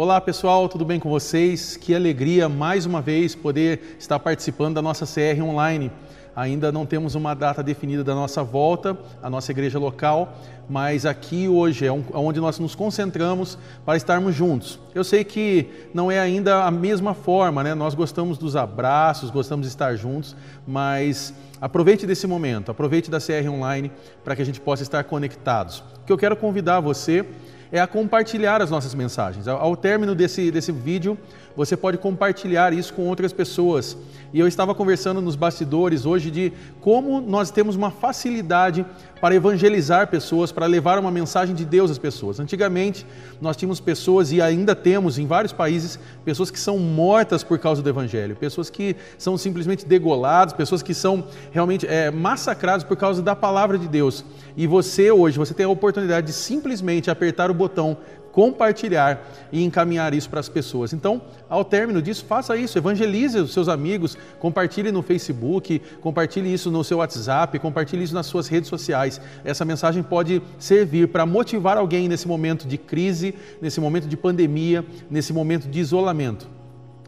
Olá pessoal, tudo bem com vocês? Que alegria mais uma vez poder estar participando da nossa CR online. Ainda não temos uma data definida da nossa volta à nossa igreja local, mas aqui hoje é onde nós nos concentramos para estarmos juntos. Eu sei que não é ainda a mesma forma, né? Nós gostamos dos abraços, gostamos de estar juntos, mas aproveite desse momento, aproveite da CR online para que a gente possa estar conectados. O que eu quero convidar você é a compartilhar as nossas mensagens. Ao término desse, desse vídeo, você pode compartilhar isso com outras pessoas. E eu estava conversando nos bastidores hoje de como nós temos uma facilidade para evangelizar pessoas, para levar uma mensagem de Deus às pessoas. Antigamente, nós tínhamos pessoas, e ainda temos em vários países, pessoas que são mortas por causa do Evangelho, pessoas que são simplesmente degoladas, pessoas que são realmente é, massacradas por causa da palavra de Deus. E você hoje, você tem a oportunidade de simplesmente apertar o botão compartilhar e encaminhar isso para as pessoas. Então, ao término disso, faça isso, evangelize os seus amigos, compartilhe no Facebook, compartilhe isso no seu WhatsApp, compartilhe isso nas suas redes sociais. Essa mensagem pode servir para motivar alguém nesse momento de crise, nesse momento de pandemia, nesse momento de isolamento.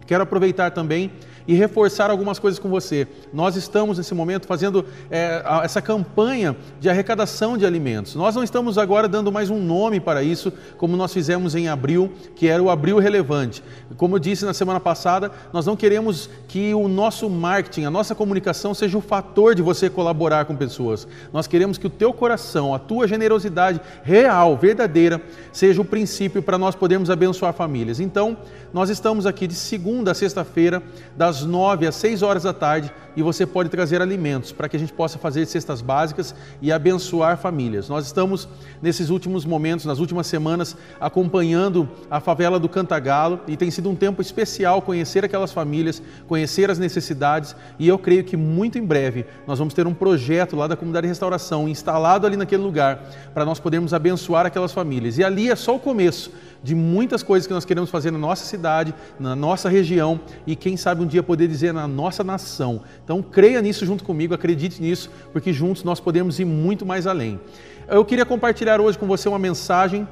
Quero aproveitar também e reforçar algumas coisas com você. Nós estamos nesse momento fazendo é, essa campanha de arrecadação de alimentos. Nós não estamos agora dando mais um nome para isso, como nós fizemos em abril, que era o Abril Relevante. Como eu disse na semana passada, nós não queremos que o nosso marketing, a nossa comunicação seja o fator de você colaborar com pessoas. Nós queremos que o teu coração, a tua generosidade real, verdadeira, seja o princípio para nós podermos abençoar famílias. Então, nós estamos aqui de segunda a sexta-feira, das nove às seis horas da tarde, e você pode trazer alimentos para que a gente possa fazer cestas básicas e abençoar famílias. Nós estamos nesses últimos momentos, nas últimas semanas, acompanhando a favela do Cantagalo e tem sido um tempo especial conhecer aquelas famílias, conhecer as necessidades e eu creio que muito em breve nós vamos ter um projeto lá da comunidade de restauração instalado ali naquele lugar para nós podermos abençoar aquelas famílias. E ali é só o começo de muitas coisas que nós queremos fazer na nossa cidade, na nossa região e quem sabe um dia poder dizer na nossa nação. Então creia nisso junto comigo, acredite nisso, porque juntos nós podemos ir muito mais além. Eu queria compartilhar hoje com você uma mensagem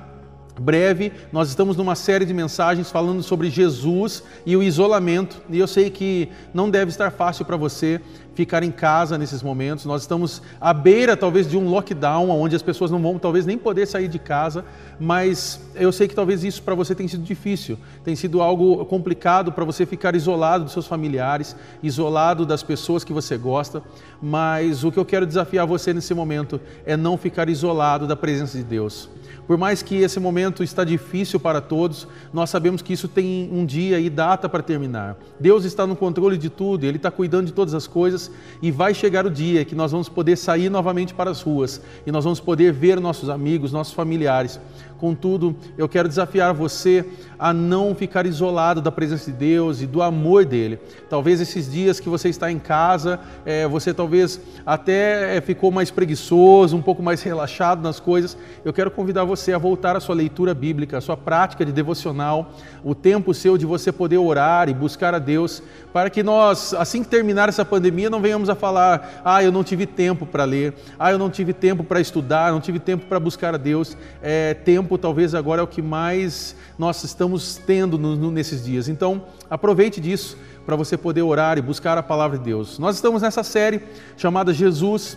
breve. Nós estamos numa série de mensagens falando sobre Jesus e o isolamento, e eu sei que não deve estar fácil para você ficar em casa nesses momentos. Nós estamos à beira talvez de um lockdown, onde as pessoas não vão talvez nem poder sair de casa, mas eu sei que talvez isso para você tenha sido difícil, tem sido algo complicado para você ficar isolado dos seus familiares, isolado das pessoas que você gosta, mas o que eu quero desafiar você nesse momento é não ficar isolado da presença de Deus. Por mais que esse momento está difícil para todos, nós sabemos que isso tem um dia e data para terminar. Deus está no controle de tudo, Ele está cuidando de todas as coisas e vai chegar o dia que nós vamos poder sair novamente para as ruas e nós vamos poder ver nossos amigos, nossos familiares. Contudo, eu quero desafiar você a não ficar isolado da presença de Deus e do amor dele. Talvez esses dias que você está em casa, é, você talvez até é, ficou mais preguiçoso, um pouco mais relaxado nas coisas. Eu quero convidar você a voltar à sua leitura bíblica, à sua prática de devocional, o tempo seu de você poder orar e buscar a Deus, para que nós, assim que terminar essa pandemia, não venhamos a falar: ah, eu não tive tempo para ler, ah, eu não tive tempo para estudar, não tive tempo para buscar a Deus. É, tempo talvez agora é o que mais nós estamos tendo no, no, nesses dias. Então, aproveite disso para você poder orar e buscar a palavra de Deus. Nós estamos nessa série chamada Jesus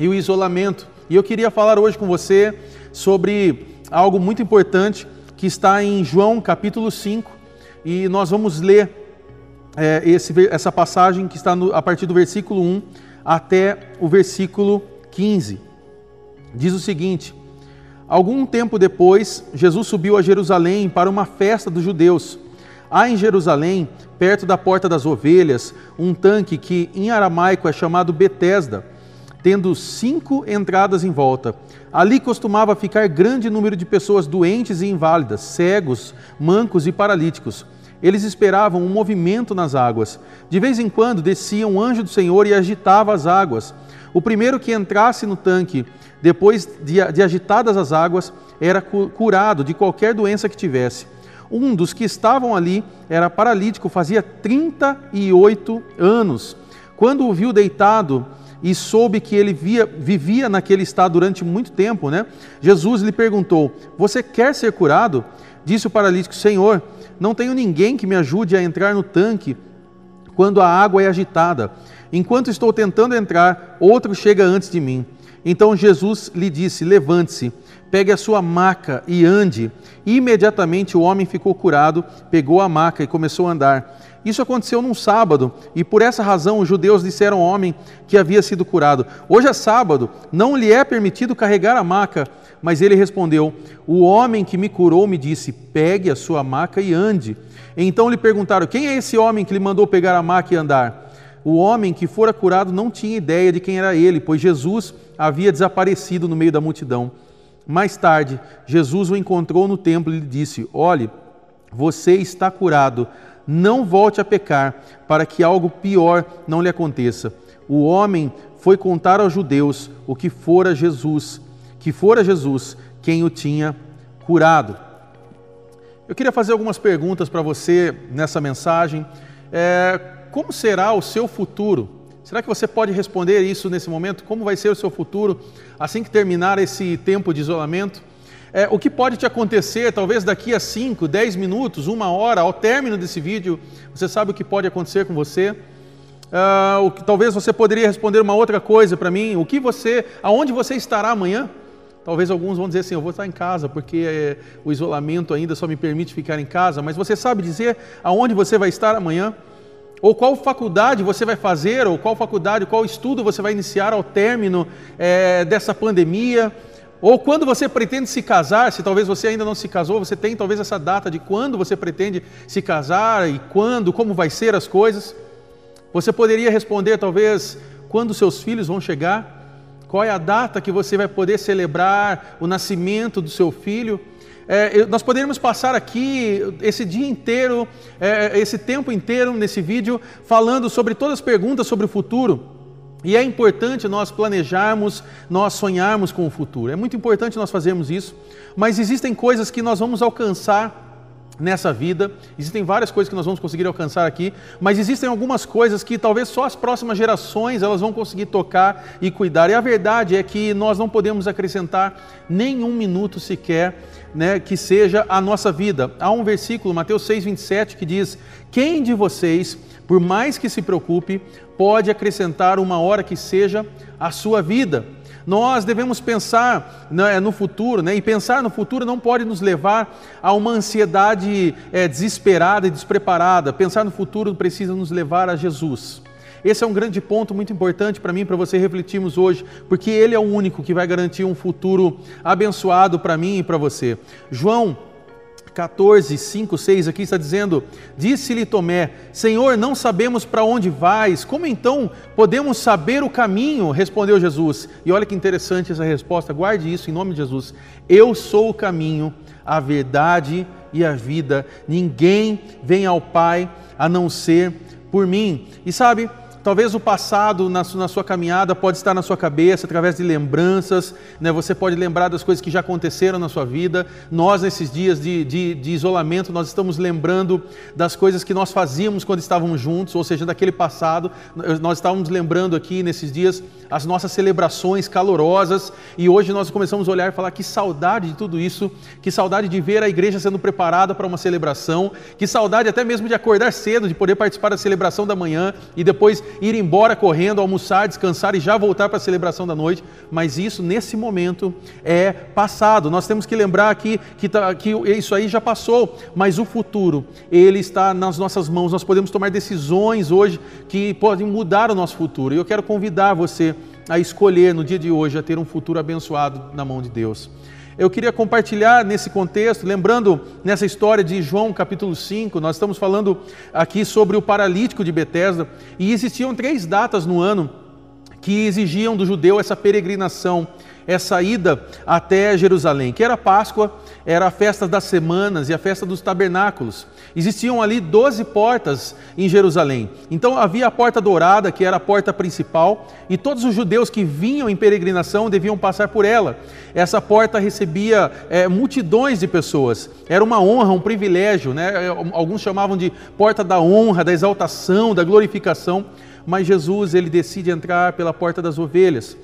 e o isolamento. E eu queria falar hoje com você sobre algo muito importante que está em João capítulo 5 e nós vamos ler é, esse, essa passagem que está no, a partir do versículo 1 até o versículo 15. Diz o seguinte: Algum tempo depois, Jesus subiu a Jerusalém para uma festa dos judeus. Há em Jerusalém, perto da Porta das Ovelhas, um tanque que em aramaico é chamado Betesda, tendo cinco entradas em volta. Ali costumava ficar grande número de pessoas doentes e inválidas, cegos, mancos e paralíticos. Eles esperavam um movimento nas águas. De vez em quando descia um anjo do Senhor e agitava as águas. O primeiro que entrasse no tanque depois de, agitadas as águas, era curado de qualquer doença que tivesse. Um dos que estavam ali era paralítico, fazia 38 anos. Quando o viu deitado e soube que ele via, vivia naquele estado durante muito tempo, né? Jesus lhe perguntou: Você quer ser curado? Disse o paralítico: Senhor, não tenho ninguém que me ajude a entrar no tanque quando a água é agitada. Enquanto estou tentando entrar, outro chega antes de mim. Então Jesus lhe disse: Levante-se, pegue a sua maca e ande. E imediatamente o homem ficou curado, pegou a maca e começou a andar. Isso aconteceu num sábado, e por essa razão os judeus disseram ao homem que havia sido curado: Hoje é sábado, não lhe é permitido carregar a maca. Mas ele respondeu: O homem que me curou me disse: Pegue a sua maca e ande. Então lhe perguntaram: Quem é esse homem que lhe mandou pegar a maca e andar? O homem que fora curado não tinha ideia de quem era ele, pois Jesus havia desaparecido no meio da multidão. Mais tarde, Jesus o encontrou no templo e lhe disse: Olhe, você está curado, não volte a pecar, para que algo pior não lhe aconteça. O homem foi contar aos judeus o que fora Jesus, que fora Jesus quem o tinha curado. Eu queria fazer algumas perguntas para você nessa mensagem. É, como será o seu futuro? Será que você pode responder isso nesse momento? Como vai ser o seu futuro assim que terminar esse tempo de isolamento? É, o que pode te acontecer, talvez daqui a 5, 10 minutos, uma hora, ao término desse vídeo, você sabe o que pode acontecer com você? Uh, o que, talvez você poderia responder uma outra coisa para mim. O que você, aonde você estará amanhã? Talvez alguns vão dizer assim, eu vou estar em casa porque é, o isolamento ainda só me permite ficar em casa. Mas você sabe dizer aonde você vai estar amanhã? Ou qual faculdade você vai fazer, ou qual faculdade, qual estudo você vai iniciar ao término é, dessa pandemia, ou quando você pretende se casar, se talvez você ainda não se casou, você tem talvez essa data de quando você pretende se casar e quando, como vai ser as coisas. Você poderia responder talvez quando seus filhos vão chegar, qual é a data que você vai poder celebrar o nascimento do seu filho. É, nós poderíamos passar aqui esse dia inteiro, é, esse tempo inteiro nesse vídeo, falando sobre todas as perguntas sobre o futuro. E é importante nós planejarmos, nós sonharmos com o futuro. É muito importante nós fazermos isso, mas existem coisas que nós vamos alcançar nessa vida. Existem várias coisas que nós vamos conseguir alcançar aqui, mas existem algumas coisas que talvez só as próximas gerações elas vão conseguir tocar e cuidar. E a verdade é que nós não podemos acrescentar nenhum minuto sequer né, que seja a nossa vida. Há um versículo, Mateus 6:27, que diz: "Quem de vocês, por mais que se preocupe, pode acrescentar uma hora que seja a sua vida?" Nós devemos pensar né, no futuro, né? e pensar no futuro não pode nos levar a uma ansiedade é, desesperada e despreparada. Pensar no futuro precisa nos levar a Jesus. Esse é um grande ponto muito importante para mim, para você refletirmos hoje, porque Ele é o único que vai garantir um futuro abençoado para mim e para você. João 14, 5, 6 aqui está dizendo: Disse-lhe Tomé, Senhor, não sabemos para onde vais, como então podemos saber o caminho? Respondeu Jesus. E olha que interessante essa resposta, guarde isso em nome de Jesus. Eu sou o caminho, a verdade e a vida. Ninguém vem ao Pai a não ser por mim. E sabe, Talvez o passado na, sua caminhada pode estar na sua cabeça através de lembranças, né? você pode lembrar das coisas que já aconteceram na sua vida. Nós, nesses dias de, de, de, isolamento, nós estamos lembrando das coisas que nós fazíamos quando estávamos juntos, ou seja, daquele passado. Nós estávamos lembrando aqui nesses dias as nossas celebrações calorosas e hoje nós começamos a olhar e falar que saudade de tudo isso, que saudade de ver a igreja sendo preparada para uma celebração, que saudade até mesmo de acordar cedo, de poder participar da celebração da manhã e depois ir embora correndo, almoçar, descansar e já voltar para a celebração da noite, mas isso nesse momento é passado. Nós temos que lembrar aqui que, tá, que isso aí já passou, mas o futuro, ele está nas nossas mãos. Nós podemos tomar decisões hoje que podem mudar o nosso futuro. E eu quero convidar você a escolher no dia de hoje a ter um futuro abençoado na mão de Deus eu queria compartilhar nesse contexto, lembrando nessa história de João capítulo 5, nós estamos falando aqui sobre o paralítico de Betesda, e existiam três datas no ano que exigiam do judeu essa peregrinação essa ida até Jerusalém, que era Páscoa, era a festa das semanas e a festa dos tabernáculos. Existiam ali doze portas em Jerusalém. Então havia a porta dourada, que era a porta principal, e todos os judeus que vinham em peregrinação deviam passar por ela. Essa porta recebia é, multidões de pessoas. Era uma honra, um privilégio, né? Alguns chamavam de porta da honra, da exaltação, da glorificação. Mas Jesus ele decide entrar pela porta das ovelhas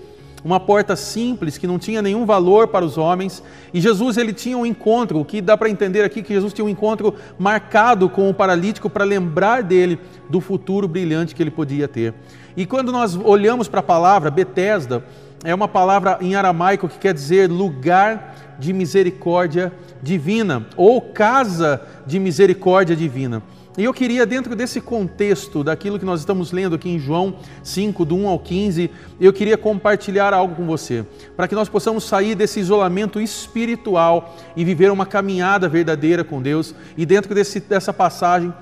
uma porta simples que não tinha nenhum valor para os homens. E Jesus ele tinha um encontro, o que dá para entender aqui que Jesus tinha um encontro marcado com o paralítico para lembrar dele do futuro brilhante que ele podia ter. E quando nós olhamos para a palavra Betesda, é uma palavra em aramaico que quer dizer lugar de misericórdia divina ou casa de misericórdia divina. E eu queria, dentro desse contexto, daquilo que nós estamos lendo aqui em João 5, do 1 ao 15, eu queria compartilhar algo com você, para que nós possamos sair desse isolamento espiritual e viver uma caminhada verdadeira com Deus. E dentro desse, dessa passagem,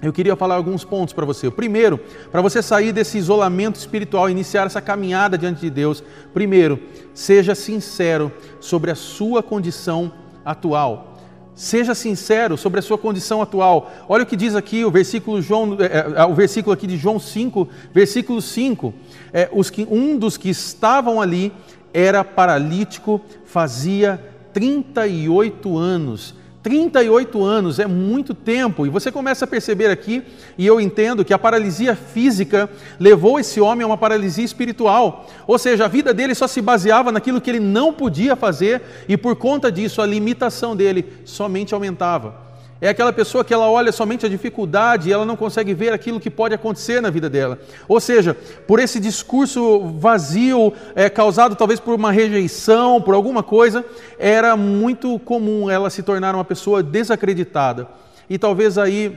eu queria falar alguns pontos para você. Primeiro, para você sair desse isolamento espiritual, iniciar essa caminhada diante de Deus, primeiro, seja sincero sobre a sua condição atual. Seja sincero sobre a sua condição atual. Olha o que diz aqui o versículo, João, é, é, o versículo aqui de João 5, versículo 5. É, os que, um dos que estavam ali era paralítico, fazia 38 anos 38 anos é muito tempo, e você começa a perceber aqui, e eu entendo que a paralisia física levou esse homem a uma paralisia espiritual, ou seja, a vida dele só se baseava naquilo que ele não podia fazer, e por conta disso a limitação dele somente aumentava. É aquela pessoa que ela olha somente a dificuldade e ela não consegue ver aquilo que pode acontecer na vida dela. Ou seja, por esse discurso vazio, é, causado talvez por uma rejeição, por alguma coisa, era muito comum ela se tornar uma pessoa desacreditada. E talvez aí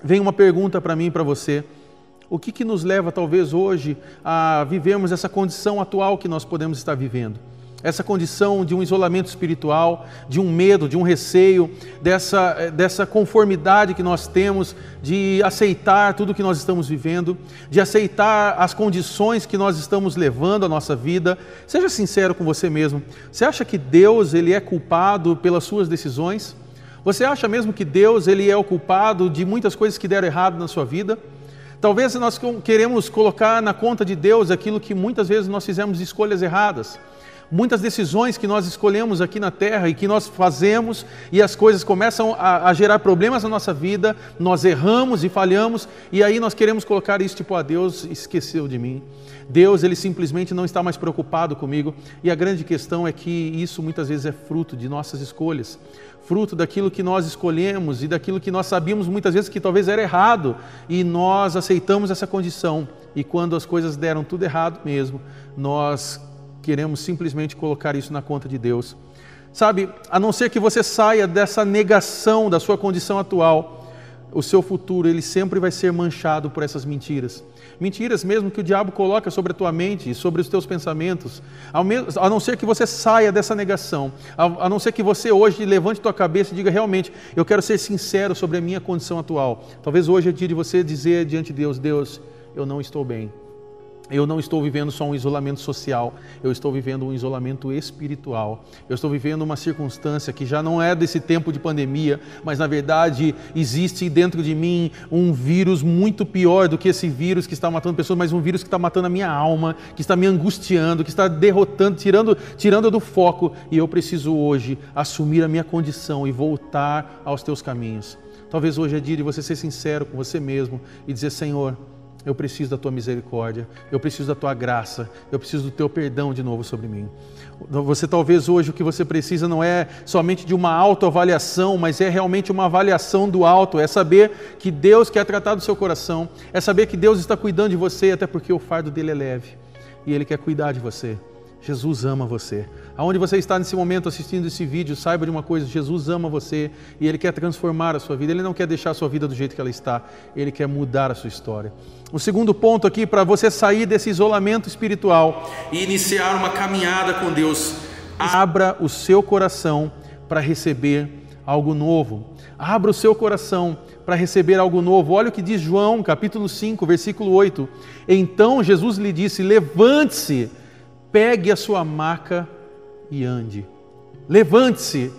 venha uma pergunta para mim e para você. O que, que nos leva, talvez, hoje a vivermos essa condição atual que nós podemos estar vivendo? Essa condição de um isolamento espiritual, de um medo, de um receio, dessa, dessa conformidade que nós temos de aceitar tudo que nós estamos vivendo, de aceitar as condições que nós estamos levando à nossa vida. Seja sincero com você mesmo. Você acha que Deus ele é culpado pelas suas decisões? Você acha mesmo que Deus ele é o culpado de muitas coisas que deram errado na sua vida? Talvez nós queremos colocar na conta de Deus aquilo que muitas vezes nós fizemos escolhas erradas muitas decisões que nós escolhemos aqui na terra e que nós fazemos e as coisas começam a, a, gerar problemas na nossa vida, nós erramos e falhamos e aí nós queremos colocar isso tipo, a ah, Deus esqueceu de mim. Deus, ele simplesmente não está mais preocupado comigo e a grande questão é que isso muitas vezes é fruto de nossas escolhas, fruto daquilo que nós escolhemos e daquilo que nós sabíamos muitas vezes que talvez era errado e nós aceitamos essa condição e quando as coisas deram tudo errado mesmo, nós queremos simplesmente colocar isso na conta de Deus. Sabe, a não ser que você saia dessa negação da sua condição atual, o seu futuro ele sempre vai ser manchado por essas mentiras. Mentiras mesmo que o diabo coloca sobre a tua mente e sobre os teus pensamentos. A não ser que você saia dessa negação, a não ser que você hoje levante tua cabeça e diga realmente, eu quero ser sincero sobre a minha condição atual. Talvez hoje é dia de você dizer diante de Deus, Deus, eu não estou bem eu não estou vivendo só um isolamento social, eu estou vivendo um isolamento espiritual. Eu estou vivendo uma circunstância que já não é desse tempo de pandemia, mas na verdade existe dentro de mim um vírus muito pior do que esse vírus que está matando pessoas, mas um vírus que está matando a minha alma, que está me angustiando, que está derrotando, tirando, tirando do foco. E eu preciso hoje assumir a minha condição e voltar aos teus caminhos. Talvez hoje é dia de você ser sincero com você mesmo e dizer: Senhor, eu preciso da tua misericórdia, eu preciso da tua graça, eu preciso do teu perdão de novo sobre mim. Você talvez hoje o que você precisa não é somente de uma autoavaliação, mas é realmente uma avaliação do alto, é saber que Deus quer tratar do seu coração, é saber que Deus está cuidando de você, até porque o fardo dele é leve e ele quer cuidar de você. Jesus ama você. Aonde você está nesse momento assistindo esse vídeo, saiba de uma coisa: Jesus ama você e Ele quer transformar a sua vida. Ele não quer deixar a sua vida do jeito que ela está, Ele quer mudar a sua história. O segundo ponto aqui para você sair desse isolamento espiritual e iniciar uma caminhada com Deus, abra o seu coração para receber algo novo. Abra o seu coração para receber algo novo. Olha o que diz João, capítulo 5, versículo 8. Então Jesus lhe disse: Levante-se pegue a sua maca e ande. Levante-se,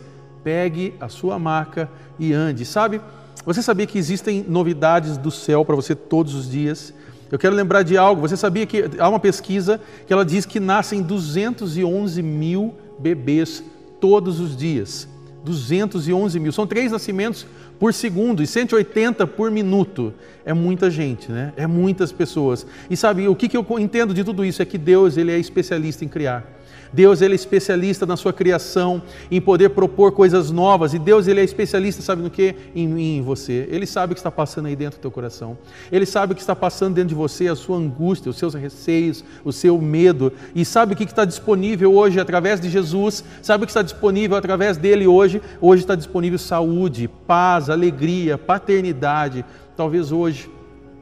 pegue a sua maca e ande. Sabe, você sabia que existem novidades do céu para você todos os dias? Eu quero lembrar de algo. Você sabia que há uma pesquisa que ela diz que nascem 211 mil bebês todos os dias. 211 mil. São três nascimentos por segundo e 180 por minuto. É muita gente, né? É muitas pessoas. E sabe, o que, que eu entendo de tudo isso é que Deus ele é especialista em criar. Deus ele é especialista na sua criação, em poder propor coisas novas. E Deus ele é especialista, sabe no que? Em mim, em você. Ele sabe o que está passando aí dentro do teu coração. Ele sabe o que está passando dentro de você, a sua angústia, os seus receios, o seu medo. E sabe o que está disponível hoje através de Jesus. Sabe o que está disponível através dele hoje? Hoje está disponível saúde, paz, alegria, paternidade. Talvez hoje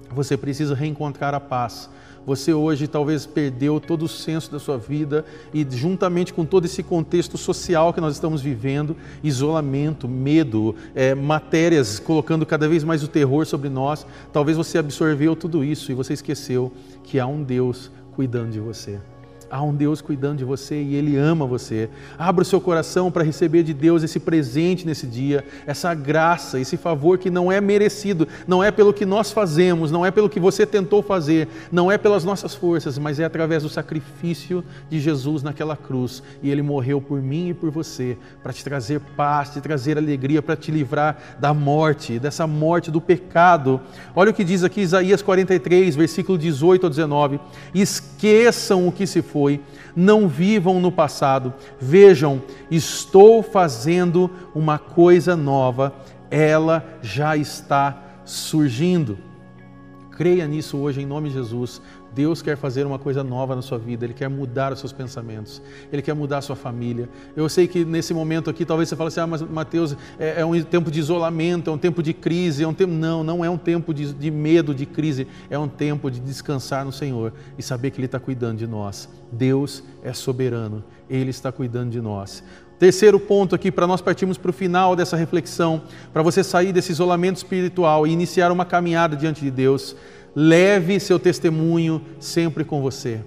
você precisa reencontrar a paz você hoje talvez perdeu todo o senso da sua vida e, juntamente com todo esse contexto social que nós estamos vivendo isolamento, medo, é, matérias colocando cada vez mais o terror sobre nós talvez você absorveu tudo isso e você esqueceu que há um Deus cuidando de você há um Deus cuidando de você e Ele ama você. Abra o seu coração para receber de Deus esse presente nesse dia, essa graça, esse favor que não é merecido, não é pelo que nós fazemos, não é pelo que você tentou fazer, não é pelas nossas forças, mas é através do sacrifício de Jesus naquela cruz. E Ele morreu por mim e por você, para te trazer paz, te trazer alegria, para te livrar da morte, dessa morte do pecado. Olha o que diz aqui Isaías 43, versículo 18 ao 19: Esqueçam o que se foi foi, não vivam no passado. Vejam, estou fazendo uma coisa nova, ela já está surgindo. Creia nisso hoje em nome de Jesus. Deus quer fazer uma coisa nova na sua vida, Ele quer mudar os seus pensamentos, Ele quer mudar a sua família. Eu sei que nesse momento aqui, talvez você fale assim: ah, mas Mateus, é, é um tempo de isolamento, é um tempo de crise, é um tempo. Não, não é um tempo de, de medo, de crise, é um tempo de descansar no Senhor e saber que Ele está cuidando de nós. Deus é soberano, Ele está cuidando de nós. Terceiro ponto aqui, para nós partirmos para o final dessa reflexão, para você sair desse isolamento espiritual e iniciar uma caminhada diante de Deus leve seu testemunho sempre com você.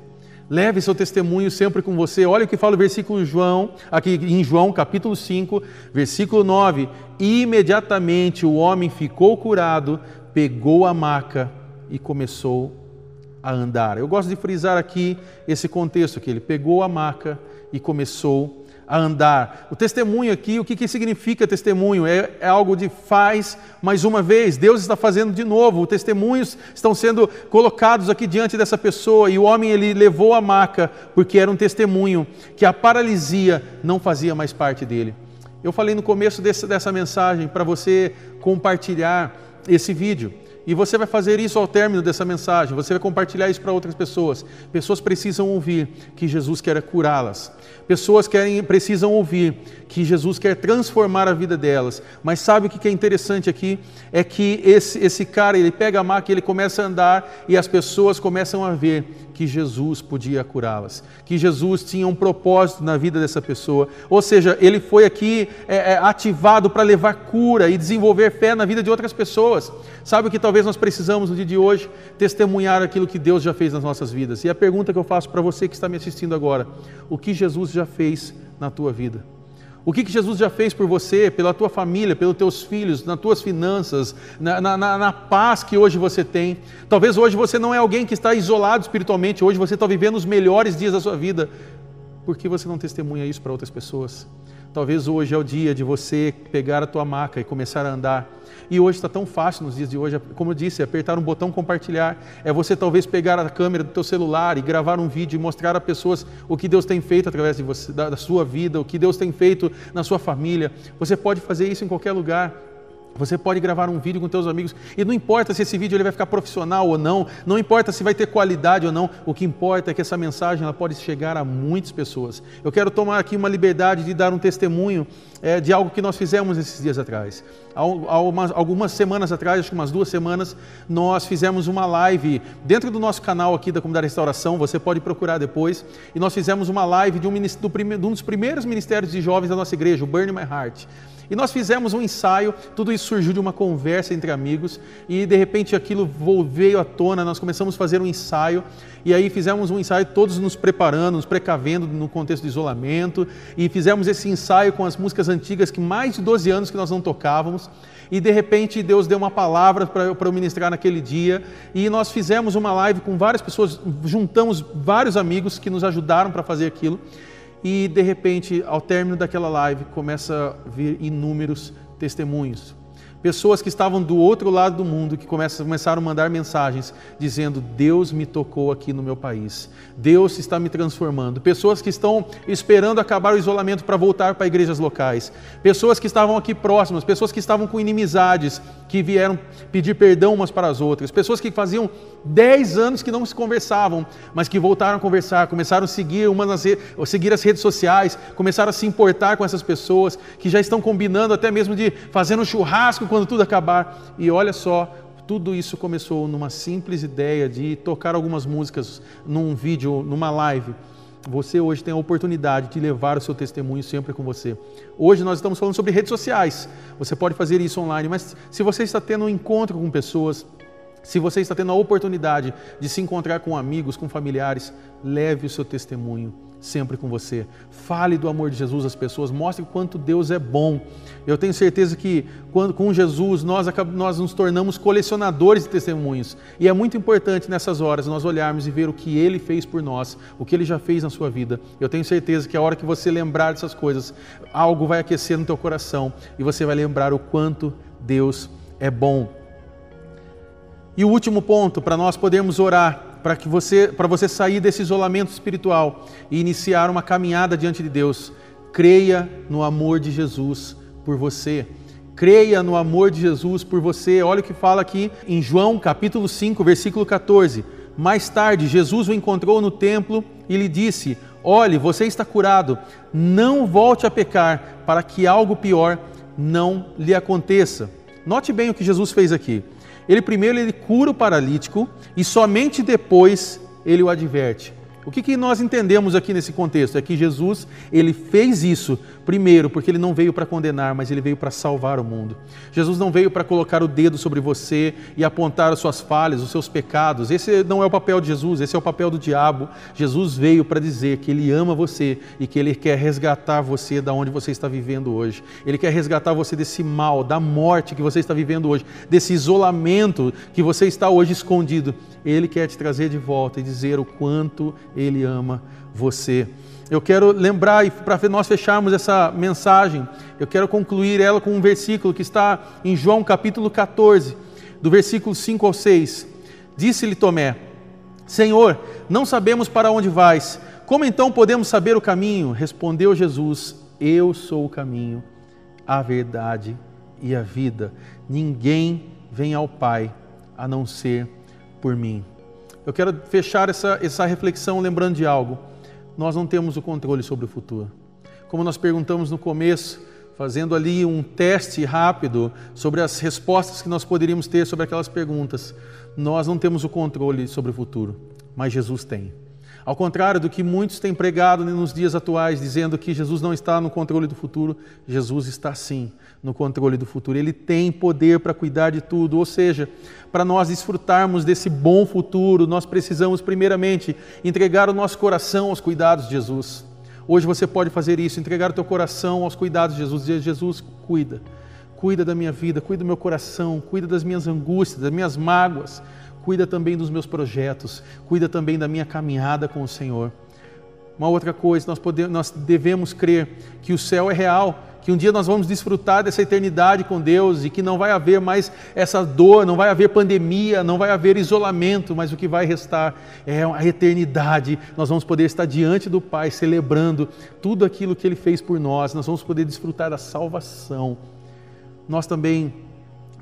Leve seu testemunho sempre com você. Olha o que fala o versículo João, aqui em João, capítulo 5, versículo 9. Imediatamente o homem ficou curado, pegou a maca e começou a andar. Eu gosto de frisar aqui esse contexto que ele pegou a maca e começou a andar. O testemunho aqui, o que, que significa testemunho? É, é, algo de faz mais uma vez. Deus está fazendo de novo. Os testemunhos estão sendo colocados aqui diante dessa pessoa e o homem ele levou a maca porque era um testemunho que a paralisia não fazia mais parte dele. Eu falei no começo desse, dessa mensagem para você compartilhar esse vídeo. E você vai fazer isso ao término dessa mensagem, você vai compartilhar isso para outras pessoas. Pessoas precisam ouvir que Jesus quer curá-las. Pessoas querem, precisam ouvir que Jesus quer transformar a vida delas. Mas sabe o que é interessante aqui? É que esse, esse cara, ele pega a maca, ele começa a andar e as pessoas começam a ver que Jesus podia curá-las, que Jesus tinha um propósito na vida dessa pessoa. Ou seja, ele foi aqui é, é, ativado para levar cura e desenvolver fé na vida de outras pessoas. Sabe o que talvez nós precisamos no dia de hoje? Testemunhar aquilo que Deus já fez nas nossas vidas. E a pergunta que eu faço para você que está me assistindo agora: o que Jesus já fez na tua vida? O que, que Jesus já fez por você, pela tua família, pelos teus filhos, nas tuas finanças, na, na, na, paz que hoje você tem. Talvez hoje você não é alguém que está isolado espiritualmente, hoje você está vivendo os melhores dias da sua vida. Por que você não testemunha isso para outras pessoas? Talvez hoje é o dia de você pegar a tua maca e começar a andar. E hoje está tão fácil nos dias de hoje, como eu disse, apertar um botão compartilhar. É você talvez pegar a câmera do teu celular e gravar um vídeo e mostrar a pessoas o que Deus tem feito através de você, da, da sua vida, o que Deus tem feito na sua família. Você pode fazer isso em qualquer lugar. Você pode gravar um vídeo com seus amigos e não importa se esse vídeo ele vai ficar profissional ou não, não importa se vai ter qualidade ou não, o que importa é que essa mensagem ela pode chegar a muitas pessoas. Eu quero tomar aqui uma liberdade de dar um testemunho é, de algo que nós fizemos esses dias atrás. Há, há umas, algumas semanas atrás, acho que umas duas semanas, nós fizemos uma live dentro do nosso canal aqui da Comunidade Restauração, você pode procurar depois, e nós fizemos uma live de um, do, de um dos primeiros ministérios de jovens da nossa igreja, o Burn My Heart. E nós fizemos um ensaio, tudo isso surgiu de uma conversa entre amigos, e de repente aquilo veio à tona, nós começamos a fazer um ensaio, e aí fizemos um ensaio todos nos preparando, nos precavendo no contexto de isolamento, e fizemos esse ensaio com as músicas antigas que mais de 12 anos que nós não tocávamos, e de repente Deus deu uma palavra para eu ministrar naquele dia, e nós fizemos uma live com várias pessoas, juntamos vários amigos que nos ajudaram para fazer aquilo, e de repente, ao término daquela live, começa a vir inúmeros testemunhos. Pessoas que estavam do outro lado do mundo que começaram a mandar mensagens dizendo: Deus me tocou aqui no meu país, Deus está me transformando. Pessoas que estão esperando acabar o isolamento para voltar para igrejas locais, pessoas que estavam aqui próximas, pessoas que estavam com inimizades, que vieram pedir perdão umas para as outras, pessoas que faziam 10 anos que não se conversavam, mas que voltaram a conversar, começaram a seguir, uma nas seguir as redes sociais, começaram a se importar com essas pessoas, que já estão combinando até mesmo de fazer um churrasco quando tudo acabar. E olha só, tudo isso começou numa simples ideia de tocar algumas músicas num vídeo, numa live. Você hoje tem a oportunidade de levar o seu testemunho sempre com você. Hoje nós estamos falando sobre redes sociais. Você pode fazer isso online, mas se você está tendo um encontro com pessoas, se você está tendo a oportunidade de se encontrar com amigos, com familiares, leve o seu testemunho sempre com você. Fale do amor de Jesus às pessoas, mostre quanto Deus é bom. Eu tenho certeza que quando, com Jesus nós, nós nos tornamos colecionadores de testemunhos. E é muito importante nessas horas nós olharmos e ver o que Ele fez por nós, o que Ele já fez na sua vida. Eu tenho certeza que a hora que você lembrar dessas coisas, algo vai aquecer no teu coração e você vai lembrar o quanto Deus é bom. E o último ponto, para nós podermos orar para que você, para você sair desse isolamento espiritual e iniciar uma caminhada diante de Deus, creia no amor de Jesus por você. Creia no amor de Jesus por você. Olha o que fala aqui em João, capítulo 5, versículo 14. Mais tarde, Jesus o encontrou no templo e lhe disse: Olhe, você está curado, não volte a pecar, para que algo pior não lhe aconteça. Note bem o que Jesus fez aqui. Ele primeiro ele cura o paralítico e somente depois ele o adverte. O que, que nós entendemos aqui nesse contexto? É que Jesus, ele fez isso primeiro porque ele não veio para condenar, mas ele veio para salvar o mundo. Jesus não veio para colocar o dedo sobre você e apontar as suas falhas, os seus pecados. Esse não é o papel de Jesus, esse é o papel do diabo. Jesus veio para dizer que ele ama você e que ele quer resgatar você da onde você está vivendo hoje. Ele quer resgatar você desse mal, da morte que você está vivendo hoje, desse isolamento que você está hoje escondido. Ele quer te trazer de volta e dizer o quanto Ele ama você. Eu quero lembrar, e para nós fecharmos essa mensagem, eu quero concluir ela com um versículo que está em João capítulo 14, do versículo 5 ao 6. Disse-lhe Tomé: Senhor, não sabemos para onde vais, como então podemos saber o caminho? Respondeu Jesus: Eu sou o caminho, a verdade e a vida. Ninguém vem ao Pai a não ser por mim. Eu quero fechar essa, essa reflexão lembrando de algo. Nós não temos o controle sobre o futuro. Como nós perguntamos no começo, fazendo ali um teste rápido sobre as respostas que nós poderíamos ter sobre aquelas perguntas, nós não temos o controle sobre o futuro, mas Jesus tem. Ao contrário do que muitos têm pregado nos dias atuais, dizendo que Jesus não está no controle do futuro, Jesus está sim no controle do futuro. Ele tem poder para cuidar de tudo. Ou seja, para nós desfrutarmos desse bom futuro, nós precisamos, primeiramente, entregar o nosso coração aos cuidados de Jesus. Hoje você pode fazer isso, entregar o teu coração aos cuidados de Jesus, dizer: Jesus, cuida, cuida da minha vida, cuida do meu coração, cuida das minhas angústias, das minhas mágoas cuida também dos meus projetos, cuida também da minha caminhada com o Senhor. Uma outra coisa, nós, podemos, nós devemos crer que o céu é real, que um dia nós vamos desfrutar dessa eternidade com Deus e que não vai haver mais essa dor, não vai haver pandemia, não vai haver isolamento, mas o que vai restar é a eternidade. Nós vamos poder estar diante do Pai celebrando tudo aquilo que Ele fez por nós, nós vamos poder desfrutar da salvação. Nós também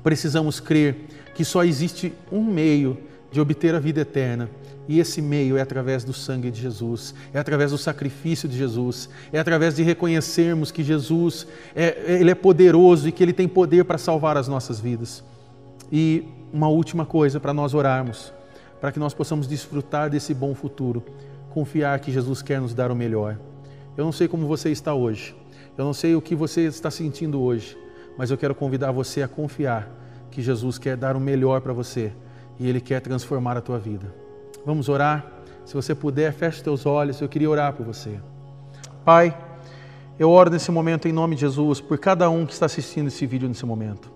precisamos crer que só existe um meio de obter a vida eterna. E esse meio é através do sangue de Jesus, é através do sacrifício de Jesus, é através de reconhecermos que Jesus é, ele é poderoso e que Ele tem poder para salvar as nossas vidas. E uma última coisa para nós orarmos, para que nós possamos desfrutar desse bom futuro, confiar que Jesus quer nos dar o melhor. Eu não sei como você está hoje, eu não sei o que você está sentindo hoje, mas eu quero convidar você a confiar que Jesus quer dar o melhor para você e Ele quer transformar a tua vida. Vamos orar? Se você puder, feche teus olhos, eu queria orar por você. Pai, eu oro nesse momento em nome de Jesus por cada um que está assistindo esse vídeo nesse momento.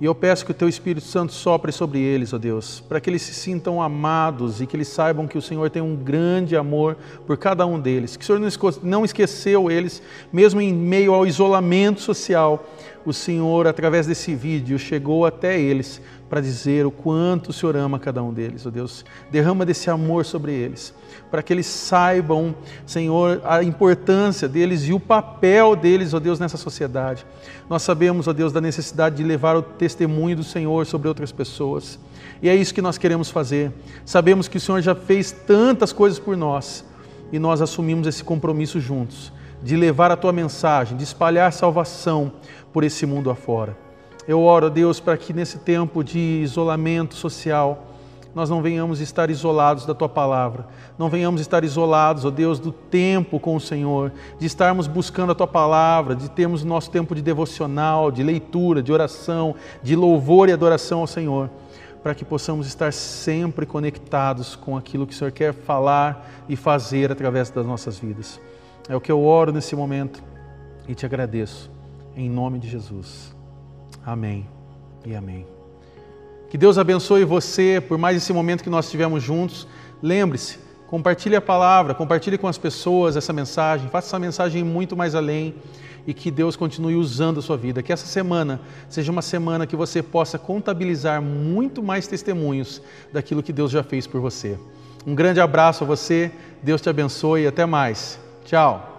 E eu peço que o Teu Espírito Santo sopre sobre eles, ó Deus, para que eles se sintam amados e que eles saibam que o Senhor tem um grande amor por cada um deles. Que o Senhor não esqueceu eles, mesmo em meio ao isolamento social, o Senhor, através desse vídeo, chegou até eles para dizer o quanto o Senhor ama cada um deles, ó Deus. Derrama desse amor sobre eles, para que eles saibam, Senhor, a importância deles e o papel deles, ó Deus, nessa sociedade. Nós sabemos, ó Deus, da necessidade de levar o testemunho do Senhor sobre outras pessoas. E é isso que nós queremos fazer. Sabemos que o Senhor já fez tantas coisas por nós e nós assumimos esse compromisso juntos de levar a tua mensagem, de espalhar salvação por esse mundo afora. Eu oro, Deus, para que nesse tempo de isolamento social, nós não venhamos estar isolados da tua palavra, não venhamos estar isolados, ó Deus, do tempo com o Senhor, de estarmos buscando a tua palavra, de termos o nosso tempo de devocional, de leitura, de oração, de louvor e adoração ao Senhor, para que possamos estar sempre conectados com aquilo que o Senhor quer falar e fazer através das nossas vidas. É o que eu oro nesse momento e te agradeço, em nome de Jesus. Amém e amém. Que Deus abençoe você por mais esse momento que nós tivemos juntos. Lembre-se, compartilhe a palavra, compartilhe com as pessoas essa mensagem, faça essa mensagem muito mais além e que Deus continue usando a sua vida. Que essa semana seja uma semana que você possa contabilizar muito mais testemunhos daquilo que Deus já fez por você. Um grande abraço a você, Deus te abençoe e até mais. Tchau.